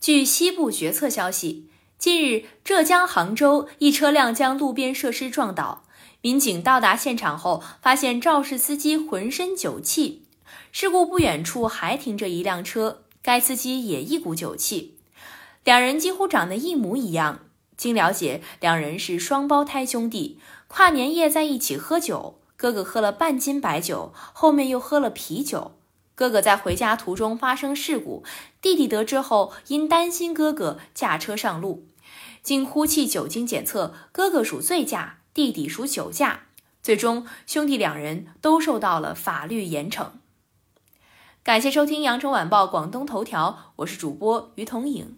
据西部决策消息，近日浙江杭州一车辆将路边设施撞倒，民警到达现场后发现肇事司机浑身酒气。事故不远处还停着一辆车，该司机也一股酒气，两人几乎长得一模一样。经了解，两人是双胞胎兄弟，跨年夜在一起喝酒，哥哥喝了半斤白酒，后面又喝了啤酒。哥哥在回家途中发生事故，弟弟得知后因担心哥哥驾车上路，经呼气酒精检测，哥哥属醉驾，弟弟属酒驾，最终兄弟两人都受到了法律严惩。感谢收听羊城晚报广东头条，我是主播于彤颖。